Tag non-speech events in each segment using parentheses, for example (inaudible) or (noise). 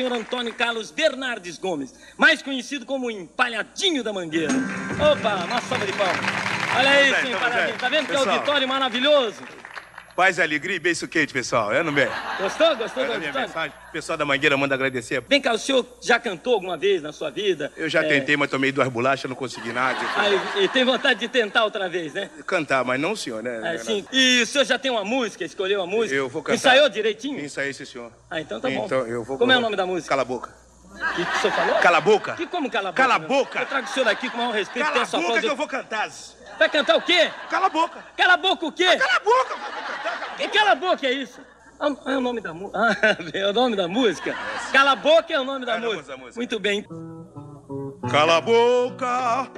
senhor Antônio Carlos Bernardes Gomes, mais conhecido como Empalhadinho da Mangueira. Opa, uma salva de palmas. Olha Empalhadinho, bem. tá vendo que Pessoal. auditório maravilhoso? Paz e alegria e beijo quente, pessoal. É no meio. Gostou? Gostou a minha mensagem. O pessoal da Mangueira manda agradecer. Vem cá, o senhor já cantou alguma vez na sua vida? Eu já É, tentei, mas tomei duas bolachas, não consegui nada. ah, e, e tem vontade de tentar outra vez, né? Cantar, mas não o senhor, né? É, sim. E o senhor já tem uma música, escolheu uma música? Eu vou cantar. Ensaiou direitinho? Aí, esse senhor. Ah, então tá bom. Então eu vou. Como é o nome da música? Cala a boca. O que, que o senhor falou? Cala a boca. Que como cala a boca? Cala a boca. Eu trago o senhor aqui com o maior respeito. Cala a boca que eu vou cantar. Vai cantar o quê? Cala a boca. Cala a boca o quê? Cala a boca. Que cala a boca é isso? Ah, é o nome da música. Ah, (laughs) é o nome da música? Cala a boca é o nome da É música. música. Muito bem. Cala a boca,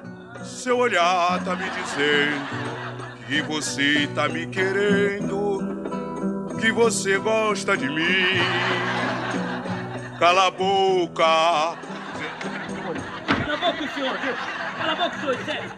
seu olhar tá me dizendo que você tá me querendo, que você gosta de mim. Cala a boca. Cala a boca o senhor, viu? Cala a boca senhor, sério.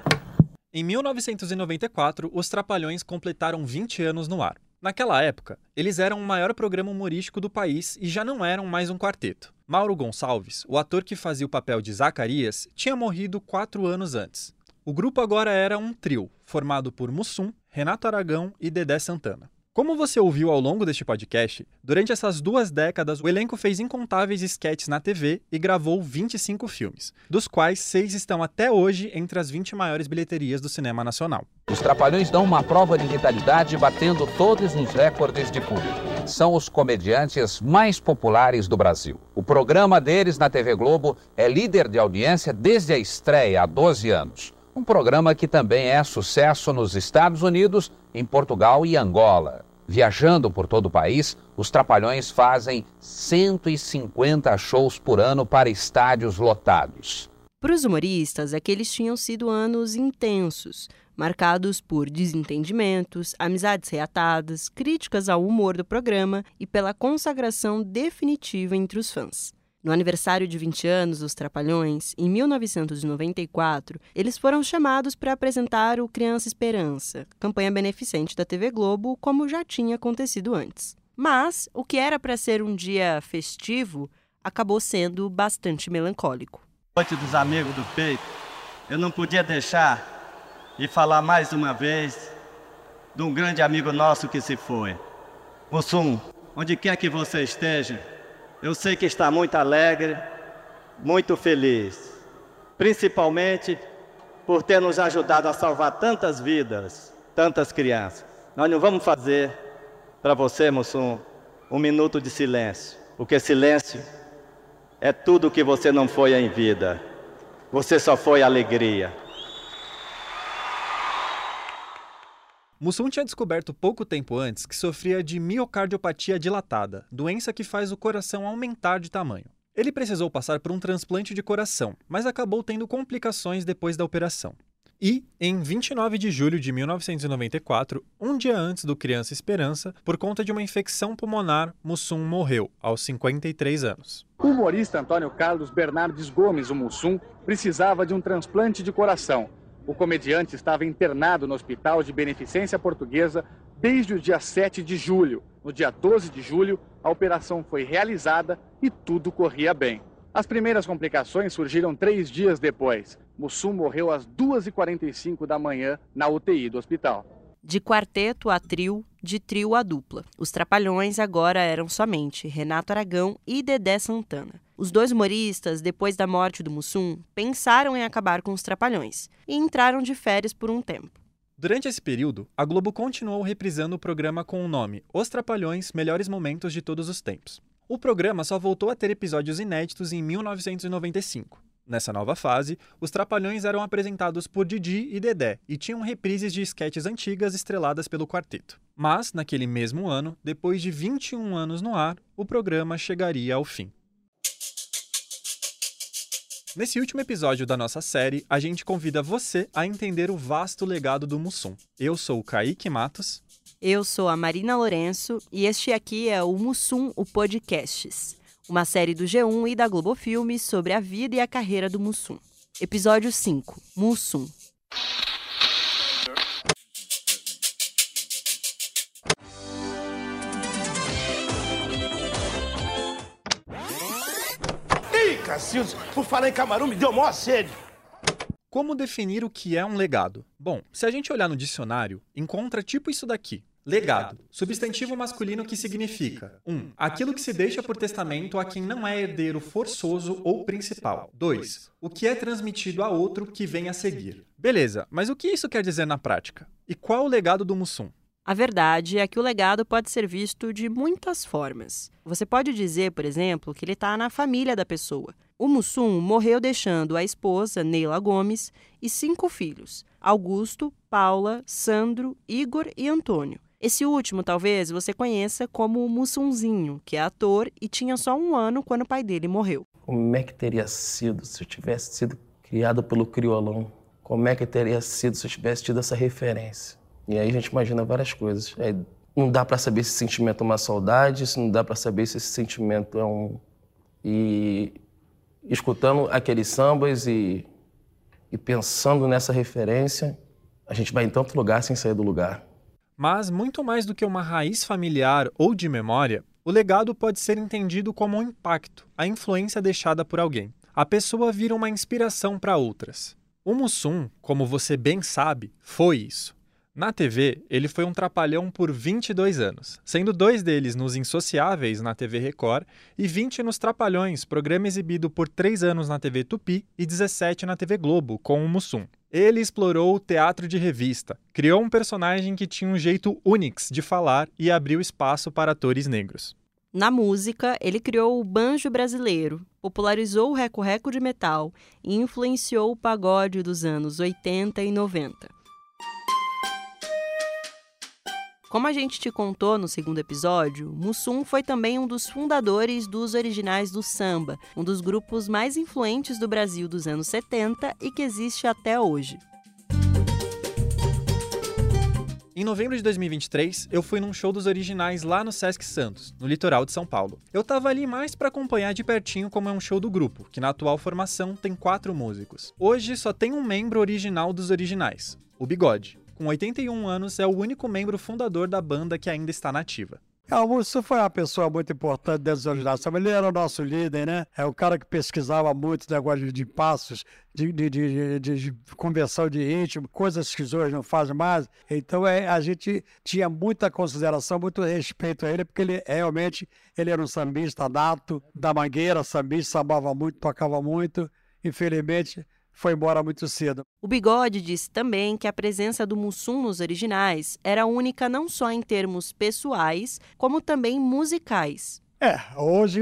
Em 1994, os Trapalhões completaram 20 anos no ar. Naquela época, eles eram o maior programa humorístico do país e já não eram mais um quarteto. Mauro Gonçalves, o ator que fazia o papel de Zacarias, tinha morrido quatro anos antes. O grupo agora era um trio, formado por Mussum, Renato Aragão e Dedé Santana. Como você ouviu ao longo deste podcast, durante essas duas décadas o elenco fez incontáveis esquetes na TV e gravou 25 filmes, dos quais seis estão até hoje entre as 20 maiores bilheterias do cinema nacional. Os Trapalhões dão uma prova de vitalidade batendo todos os recordes de público. São os comediantes mais populares do Brasil. O programa deles na TV Globo é líder de audiência desde a estreia há 12 anos. Um programa que também é sucesso nos Estados Unidos, em Portugal e Angola. Viajando por todo o país, os Trapalhões fazem 150 shows por ano para estádios lotados. Para os humoristas, aqueles tinham sido anos intensos, marcados por desentendimentos, amizades reatadas, críticas ao humor do programa e pela consagração definitiva entre os fãs. No aniversário de 20 anos dos Trapalhões, em 1994, eles foram chamados para apresentar o Criança Esperança, campanha beneficente da TV Globo, como já tinha acontecido antes. Mas o que era para ser um dia festivo acabou sendo bastante melancólico. Noite dos amigos do peito, eu não podia deixar de falar mais uma vez de um grande amigo nosso que se foi. Mussum, onde quer que você esteja, eu sei que está muito alegre, muito feliz, principalmente por ter nos ajudado a salvar tantas vidas, tantas crianças. Nós não vamos fazer para você, Mussum, um minuto de silêncio, porque silêncio é tudo que você não foi em vida. Você só foi alegria. Mussum tinha descoberto pouco tempo antes que sofria de miocardiopatia dilatada, doença que faz o coração aumentar de tamanho. Ele precisou passar por um transplante de coração, mas acabou tendo complicações depois da operação. E, em 29 de julho de 1994, um dia antes do Criança Esperança, por conta de uma infecção pulmonar, Mussum morreu, aos 53 anos. O humorista Antônio Carlos Bernardes Gomes, o Mussum, precisava de um transplante de coração. O comediante estava internado no Hospital de Beneficência Portuguesa desde o dia 7 de julho. No dia 12 de julho, a operação foi realizada e tudo corria bem. As primeiras complicações surgiram três dias depois. Mussum morreu às 2h45 da manhã na UTI do hospital. De quarteto a trio, de trio a dupla. Os Trapalhões agora eram somente Renato Aragão e Dedé Santana. Os dois humoristas, depois da morte do Mussum, pensaram em acabar com os Trapalhões e entraram de férias por um tempo. Durante esse período, a Globo continuou reprisando o programa com o nome Os Trapalhões Melhores Momentos de Todos os Tempos. O programa só voltou a ter episódios inéditos em 1995. Nessa nova fase, os Trapalhões eram apresentados por Didi e Dedé e tinham reprises de esquetes antigas estreladas pelo quarteto. Mas, naquele mesmo ano, depois de 21 anos no ar, o programa chegaria ao fim. Nesse último episódio da nossa série, a gente convida você a entender o vasto legado do Mussum. Eu sou o Kaique Matos. Eu sou a Marina Lourenço e este aqui é o Mussum, o Podcasts, uma série do G1 e da Globo Filmes sobre a vida e a carreira do Mussum. Episódio 5, Mussum. Ih, Cacildes, por falar em camarão, me deu maior sede. Como definir o que é um legado? Bom, se a gente olhar no dicionário, encontra tipo isso daqui. Legado. Substantivo masculino que significa 1. Um, aquilo que se deixa por testamento a quem não é herdeiro forçoso ou principal. 2. O que é transmitido a outro que vem a seguir. Beleza, mas o que isso quer dizer na prática? E qual o legado do Mussum? A verdade é que o legado pode ser visto de muitas formas. Você pode dizer, por exemplo, que ele está na família da pessoa. O Mussum morreu deixando a esposa, Neila Gomes, e cinco filhos: Augusto, Paula, Sandro, Igor e Antônio. Esse último, talvez, você conheça como o Mussunzinho, que é ator e tinha só um ano quando o pai dele morreu. Como é que teria sido se eu tivesse sido criado pelo criolão? Como é que teria sido se eu tivesse tido essa referência? E aí a gente imagina várias coisas. É, não dá para saber se esse sentimento é uma saudade, se não dá para saber se esse sentimento é um... E escutando aqueles sambas e, e pensando nessa referência, a gente vai em tanto lugar sem sair do lugar. Mas, muito mais do que uma raiz familiar ou de memória, o legado pode ser entendido como um impacto, a influência deixada por alguém. A pessoa vira uma inspiração para outras. O Mussum, como você bem sabe, foi isso. Na TV, ele foi um trapalhão por 22 anos, sendo dois deles nos Insociáveis na TV Record e 20 nos Trapalhões, programa exibido por 3 anos na TV Tupi e 17 na TV Globo, com o Mussum. Ele explorou o teatro de revista, criou um personagem que tinha um jeito únix de falar e abriu espaço para atores negros. Na música, ele criou o banjo brasileiro, popularizou o reco-reco de metal e influenciou o pagode dos anos 80 e 90. Como a gente te contou no segundo episódio, Mussum foi também um dos fundadores dos Originais do Samba, um dos grupos mais influentes do Brasil dos anos 70 e que existe até hoje. Em novembro de 2023, eu fui num show dos originais lá no Sesc Santos, no litoral de São Paulo. Eu tava ali mais para acompanhar de pertinho como é um show do grupo, que na atual formação tem quatro músicos. Hoje só tem um membro original dos originais, o Bigode com 81 anos, é o único membro fundador da banda que ainda está nativa. É, o Múcio foi uma pessoa muito importante dentro da organização. Ele era o nosso líder, né? É o cara que pesquisava muito negócio de passos, de, de, de, de, conversão de íntimo, coisas que hoje não fazem mais. Então é, a gente tinha muita consideração, muito respeito a ele, porque ele realmente ele era um sambista nato, da mangueira, sambista, sambava muito, tocava muito. Infelizmente, foi embora muito cedo. O Bigode disse também que a presença do Mussum nos originais era única não só em termos pessoais, como também musicais. É, hoje,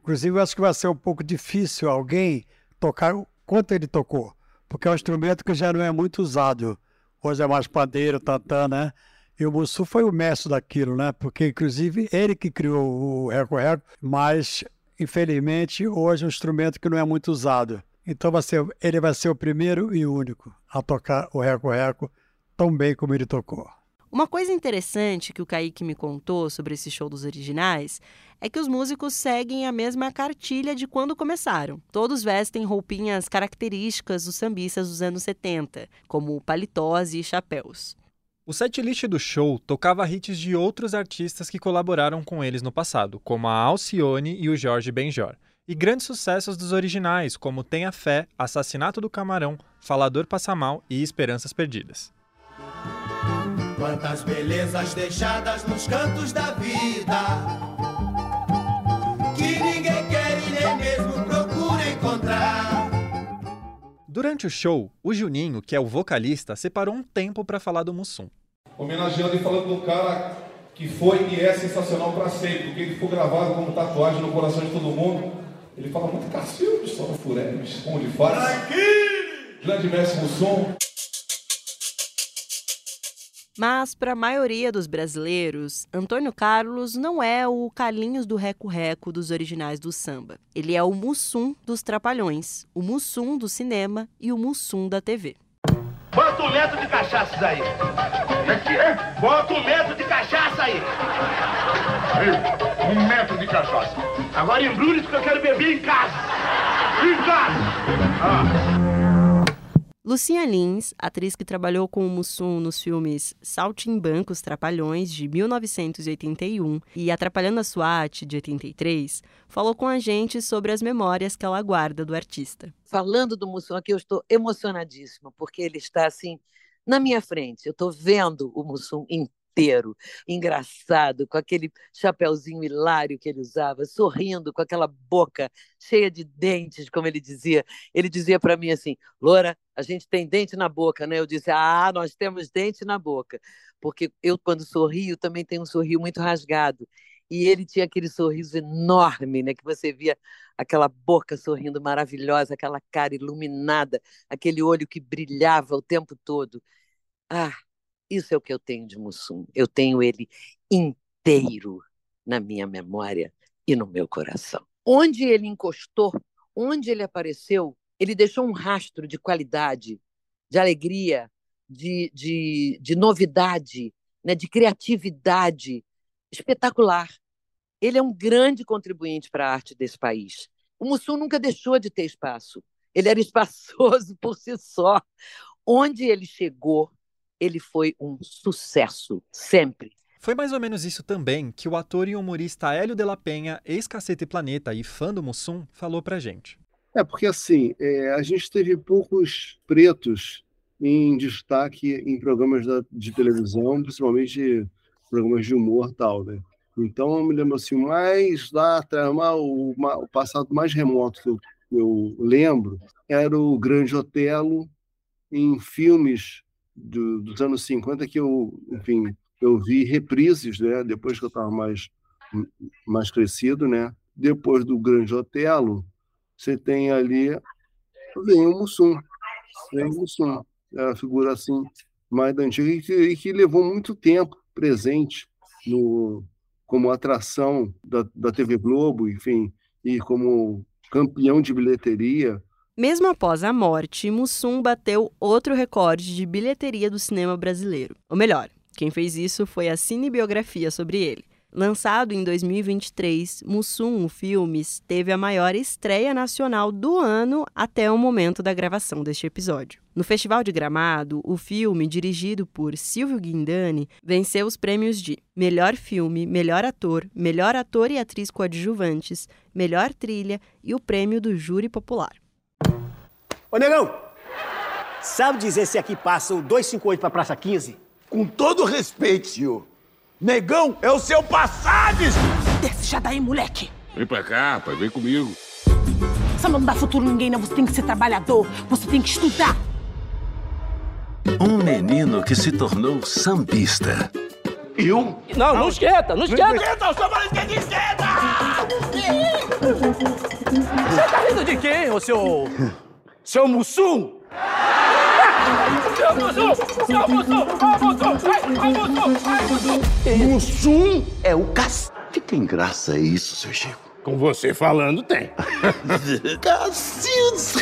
inclusive, eu acho que vai ser um pouco difícil alguém tocar o quanto ele tocou, porque é um instrumento que já não é muito usado. Hoje é mais pandeiro, tantã, né? E o Mussum foi o mestre daquilo, né? Porque, inclusive, ele que criou o reco-reco, mas, infelizmente, hoje é um instrumento que não é muito usado. Então vai ser, ele vai ser o primeiro e único a tocar o Reco-Reco tão bem como ele tocou. Uma coisa interessante que o Kaique me contou sobre esse show dos originais é que os músicos seguem a mesma cartilha de quando começaram. Todos vestem roupinhas características dos sambistas dos anos 70, como paletós e chapéus. O setlist do show tocava hits de outros artistas que colaboraram com eles no passado, como a Alcione e o Jorge Benjor e grandes sucessos dos originais, como Tenha Fé, Assassinato do Camarão, Falador Passa Mal e Esperanças Perdidas. Quantas belezas deixadas nos cantos da vida que ninguém quer e nem mesmo procura encontrar. Durante o show, o Juninho, que é o vocalista, separou um tempo para falar do Mussum. Homenageando e falando do cara que foi e é sensacional para sempre, porque ele foi gravado como tatuagem no coração de todo mundo. Ele fala muito Cacildo, Sora Furemes, onde faz. Aqui! Grande mestre Mussum. Mas, para a maioria dos brasileiros, Antônio Carlos não é o Carlinhos do Reco-Reco dos originais do samba. Ele é o Mussum dos Trapalhões, o Mussum do cinema e o Mussum da TV. Bota um metro de cachaça aí. É é? Bota um metro de cachaça aí. Um metro de cachaça. Agora embrulhe que eu quero beber em casa. Em casa. Ah. Lucinha Lins, atriz que trabalhou com o Mussum nos filmes Saltimbancos Trapalhões, de 1981, e Atrapalhando a SWAT, de 83, falou com a gente sobre as memórias que ela guarda do artista. Falando do Mussum aqui, eu estou emocionadíssima, porque ele está assim na minha frente. Eu estou vendo o Mussum inteiro, engraçado, com aquele chapéuzinho hilário que ele usava, sorrindo, com aquela boca cheia de dentes, como ele dizia. Ele dizia para mim assim: Loura, a gente tem dente na boca, né? Eu disse: Ah, nós temos dente na boca. Porque eu, quando sorrio, também tenho um sorriso muito rasgado. E ele tinha aquele sorriso enorme, né? Que você via aquela boca sorrindo maravilhosa, aquela cara iluminada, aquele olho que brilhava o tempo todo. Ah, isso é o que eu tenho de Mussum. Eu tenho ele inteiro na minha memória e no meu coração. Onde ele encostou, onde ele apareceu, ele deixou um rastro de qualidade, de alegria, de, de, de novidade, né, de criatividade espetacular. Ele é um grande contribuinte para a arte desse país. O Mussum nunca deixou de ter espaço. Ele era espaçoso por si só. Onde ele chegou, ele foi um sucesso, sempre. Foi mais ou menos isso também que o ator e humorista Hélio de la Penha, ex-Cacete Planeta e fã do Mussum, falou pra gente. É, porque assim, é, a gente teve poucos pretos em destaque em programas da, de televisão, principalmente programas de humor e tal, né? Então, eu me lembro assim, mais lá atrás, o, o passado mais remoto que eu, eu lembro era o Grande Otelo em filmes do, dos anos 50 que eu, enfim, eu vi reprises, né? Depois que eu estava mais mais crescido, né? Depois do Grande Otelo, você tem ali vem o Mussum, vem o Mussum, é a figura assim mais da antiga e que, e que levou muito tempo presente no como atração da, da TV Globo, enfim, e como campeão de bilheteria mesmo após a morte, Mussum bateu outro recorde de bilheteria do cinema brasileiro. Ou melhor, quem fez isso foi a cinebiografia sobre ele. Lançado em 2023, Mussum, o filme, teve a maior estreia nacional do ano até o momento da gravação deste episódio. No Festival de Gramado, o filme, dirigido por Silvio Guindani, venceu os prêmios de Melhor Filme, Melhor Ator, Melhor Ator e Atriz Coadjuvantes, Melhor Trilha e o Prêmio do Júri Popular. Ô, negão, sabe dizer se aqui passa o 258 pra Praça 15? Com todo respeito, senhor. Negão é o seu Passages! Desce já daí, moleque! Vem pra cá, pai, vem comigo. Você não dá futuro a ninguém, não. Você tem que ser trabalhador, você tem que estudar. Um menino que se tornou sambista. Eu? Não, não esquenta, não esquenta! Não esquenta, eu sou maluco de esquenta! Você tá rindo de quem, ô seu... Seu Mussum? Seu Mussum! Seu Mussum! Mussum! Ai, Mussum! Ai, Mussum! Mussum é o cas... Que tem graça isso, seu Chico? Com você falando, tem. (laughs) Cacildes!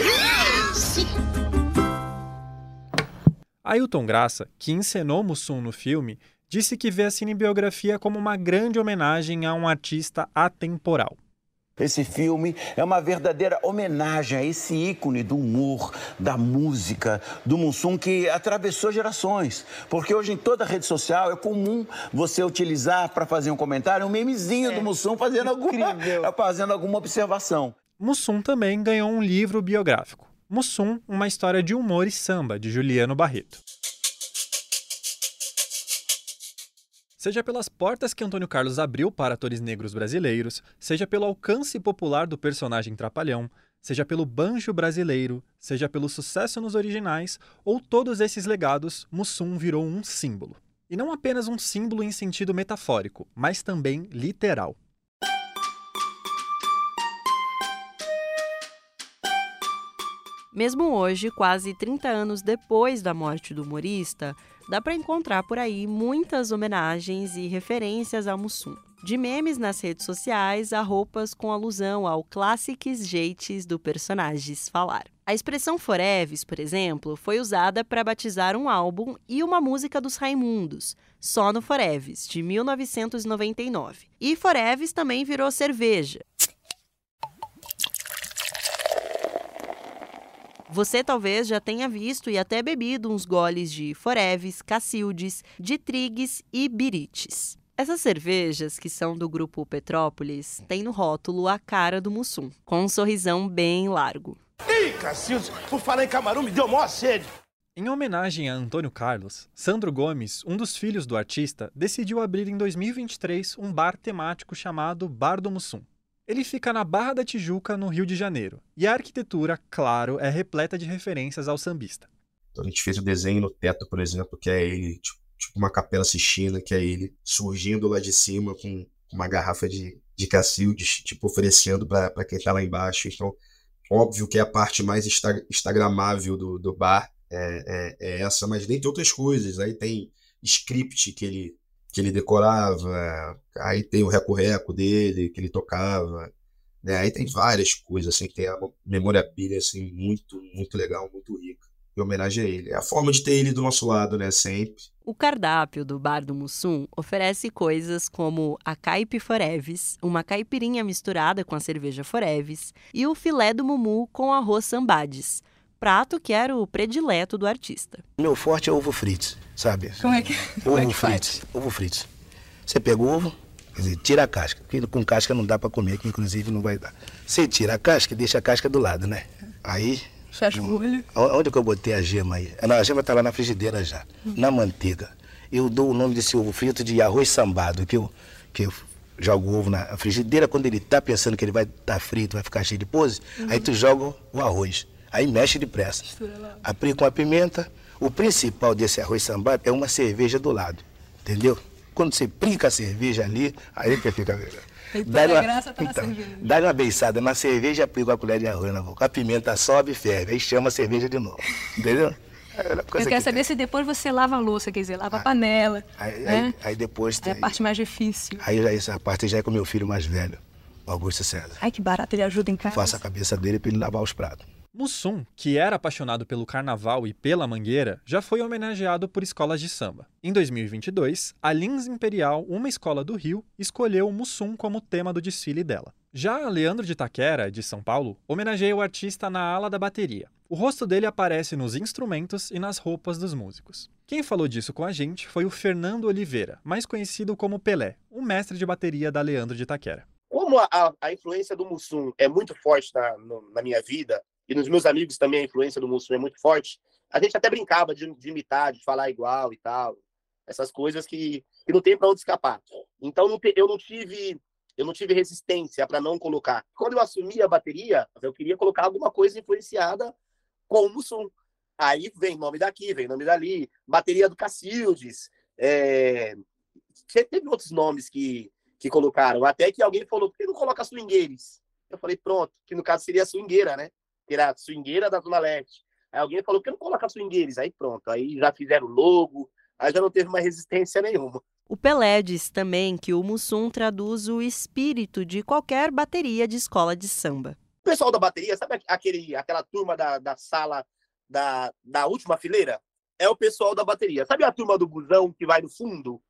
Ailton Graça, que encenou Mussum no filme, disse que vê a cinebiografia como uma grande homenagem a um artista atemporal. Esse filme é uma verdadeira homenagem a esse ícone do humor, da música, do Mussum que atravessou gerações. Porque hoje em toda rede social é comum você utilizar para fazer um comentário um memezinho é, do Mussum fazendo alguma, (laughs) fazendo alguma observação. Mussum também ganhou um livro biográfico. Mussum, uma história de humor e samba, de Juliano Barreto. Seja pelas portas que Antônio Carlos abriu para atores negros brasileiros, seja pelo alcance popular do personagem Trapalhão, seja pelo banjo brasileiro, seja pelo sucesso nos originais, ou todos esses legados, Mussum virou um símbolo. E não apenas um símbolo em sentido metafórico, mas também literal. Mesmo hoje, quase 30 anos depois da morte do humorista, dá para encontrar por aí muitas homenagens e referências ao Mussum. De memes nas redes sociais a roupas com alusão ao clássicos jeitos do personagens falar. A expressão Foreves, por exemplo, foi usada para batizar um álbum e uma música dos Raimundos, Só no Foreves, de 1999. E Foreves também virou cerveja. Você talvez já tenha visto e até bebido uns goles de Foreves, Cacildes, de Trigues e Birites. Essas cervejas, que são do grupo Petrópolis, têm no rótulo a cara do Mussum, com um sorrisão bem largo. Ih, Cacildes, por falar em camarão, me deu maior sede. Em homenagem a Antônio Carlos, Sandro Gomes, um dos filhos do artista, decidiu abrir em 2023 um bar temático chamado Bar do Mussum. Ele fica na Barra da Tijuca, no Rio de Janeiro, e a arquitetura, claro, é repleta de referências ao sambista. Então a gente fez o desenho no teto, por exemplo, que é ele, tipo, tipo uma capela sistina, que é ele surgindo lá de cima com uma garrafa de, de cacildes, tipo, oferecendo para quem tá lá embaixo. Então, óbvio que é a parte mais instagramável do, do bar, é, é, é, essa, mas dentre outras coisas. Aí tem script que ele, que ele decorava, aí tem o reco-reco dele que ele tocava. Né? Aí tem várias coisas, assim, que tem a memorabilia assim, muito, muito legal, muito rica. Em homenagem a ele. É a forma de ter ele do nosso lado, né? Sempre. O cardápio do Bar do Mussum oferece coisas como a caipe foreves, uma caipirinha misturada com a cerveja foreves e o filé do mumu com arroz sambades, prato que era o predileto do artista. Meu forte é ovo frito, sabe? Como é que, ovo é que frito, ovo frito. Você pega o ovo, quer dizer, tira a casca, porque com casca não dá para comer, que inclusive não vai dar. Você tira a casca e deixa a casca do lado, né? Aí Fecha o olho. Onde que eu botei a gema aí? Não, a gema tá lá na frigideira já, hum. na manteiga. Eu dou o nome desse ovo frito de arroz sambado, que eu, que eu jogo o ovo na frigideira, quando ele tá pensando que ele vai estar tá frito, vai ficar cheio de pose, uhum. aí tu joga o arroz. Aí mexe depressa. Aplica com a pimenta. O principal desse arroz sambado é uma cerveja do lado. Entendeu? Quando você pica a cerveja ali, aí que fica melhor. Dá uma, graça tá então, dá uma beiçada na cerveja, aplica a colher de arroz na boca. A pimenta sobe e ferve, aí chama a cerveja de novo. Entendeu? É Eu quero que saber tem. se depois você lava a louça, quer dizer, lava a panela. Aí, né? aí, aí depois tem. É a parte mais difícil. Aí essa parte já é com meu filho mais velho, Augusto César. Ai, que barato, ele ajuda em casa. Faça a cabeça dele para ele lavar os pratos. Mussum, que era apaixonado pelo carnaval e pela mangueira, já foi homenageado por escolas de samba. Em 2022, a Lins Imperial, uma escola do Rio, escolheu o Mussum como tema do desfile dela. Já Leandro de Taquera, de São Paulo, homenageia o artista na ala da bateria. O rosto dele aparece nos instrumentos e nas roupas dos músicos. Quem falou disso com a gente foi o Fernando Oliveira, mais conhecido como Pelé, o mestre de bateria da Leandro de Taquera. Como a, a, influência do Mussum é muito forte na, no, na minha vida, e nos meus amigos também a influência do Mussum é muito forte, a gente até brincava de, de imitar, de falar igual e tal. Essas coisas que, que não tem para onde escapar. Então não eu não tive eu não tive resistência para não colocar. Quando eu assumi a bateria, eu queria colocar alguma coisa influenciada com o Mussum. Aí vem nome daqui, vem nome dali, bateria do Cacildes. É... Teve outros nomes que, que colocaram. Até que alguém falou, por que não coloca swingueiros? Eu falei, pronto, que no caso seria swingueira, né? Era swingueira da Zona Leste. Aí alguém falou, por que não coloca swingueiros? Aí pronto, aí já fizeram logo, aí já não teve mais resistência nenhuma. O Pelé diz também que o Mussum traduz o espírito de qualquer bateria de escola de samba. O pessoal da bateria, sabe aquele, aquela turma da, da sala da, da última fileira? É o pessoal da bateria. Sabe a turma do busão que vai no fundo?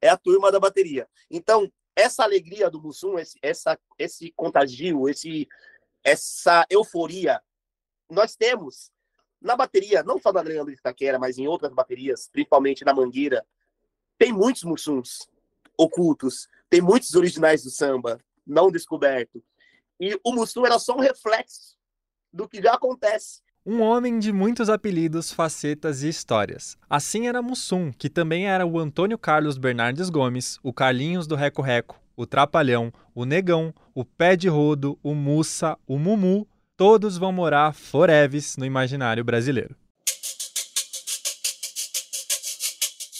É a turma da bateria. Então, essa alegria do Mussum, esse, essa, esse contagio, esse, essa euforia nós temos na bateria, não só na Leandro de Itaquera, mas em outras baterias, principalmente na Mangueira, tem muitos mussuns ocultos, tem muitos originais do samba não descoberto. E o mussum era só um reflexo do que já acontece. Um homem de muitos apelidos, facetas e histórias. Assim era Mussum, que também era o Antônio Carlos Bernardes Gomes, o Carlinhos do Reco Reco, o Trapalhão, o Negão, o Pé de Rodo, o Mussa, o Mumu, todos vão morar foreves no imaginário brasileiro.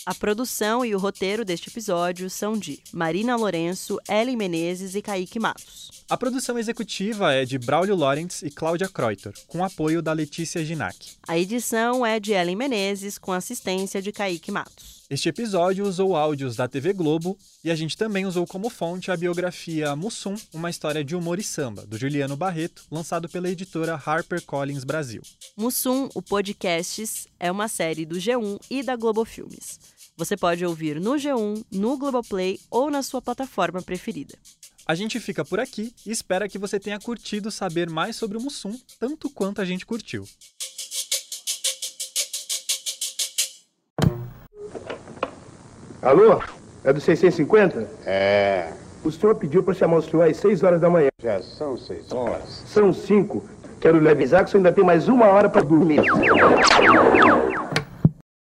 A produção e o roteiro deste episódio são de Marina Lourenço, Ellen Menezes e Kaique Matos. A produção executiva é de Braulio Lawrence e Cláudia Kreuter, com apoio da Letícia Ginac. A edição é de Ellen Menezes, com assistência de Kaique Matos. Este episódio usou áudios da TV Globo e a gente também usou como fonte a biografia Mussum, uma história de humor e samba, do Juliano Barreto, lançado pela editora HarperCollins Brasil. Mussum, o Podcasts, é uma série do G1 e da Globo Filmes. Você pode ouvir no G1, no Globoplay ou na sua plataforma preferida. A gente fica por aqui e espera que você tenha curtido saber mais sobre o Mussum, tanto quanto a gente curtiu. Alô? É do 650? É. O senhor pediu para chamar o senhor às 6 horas da manhã. Já são seis horas. São 5. Quero lhe avisar que o senhor ainda tem mais uma hora para dormir.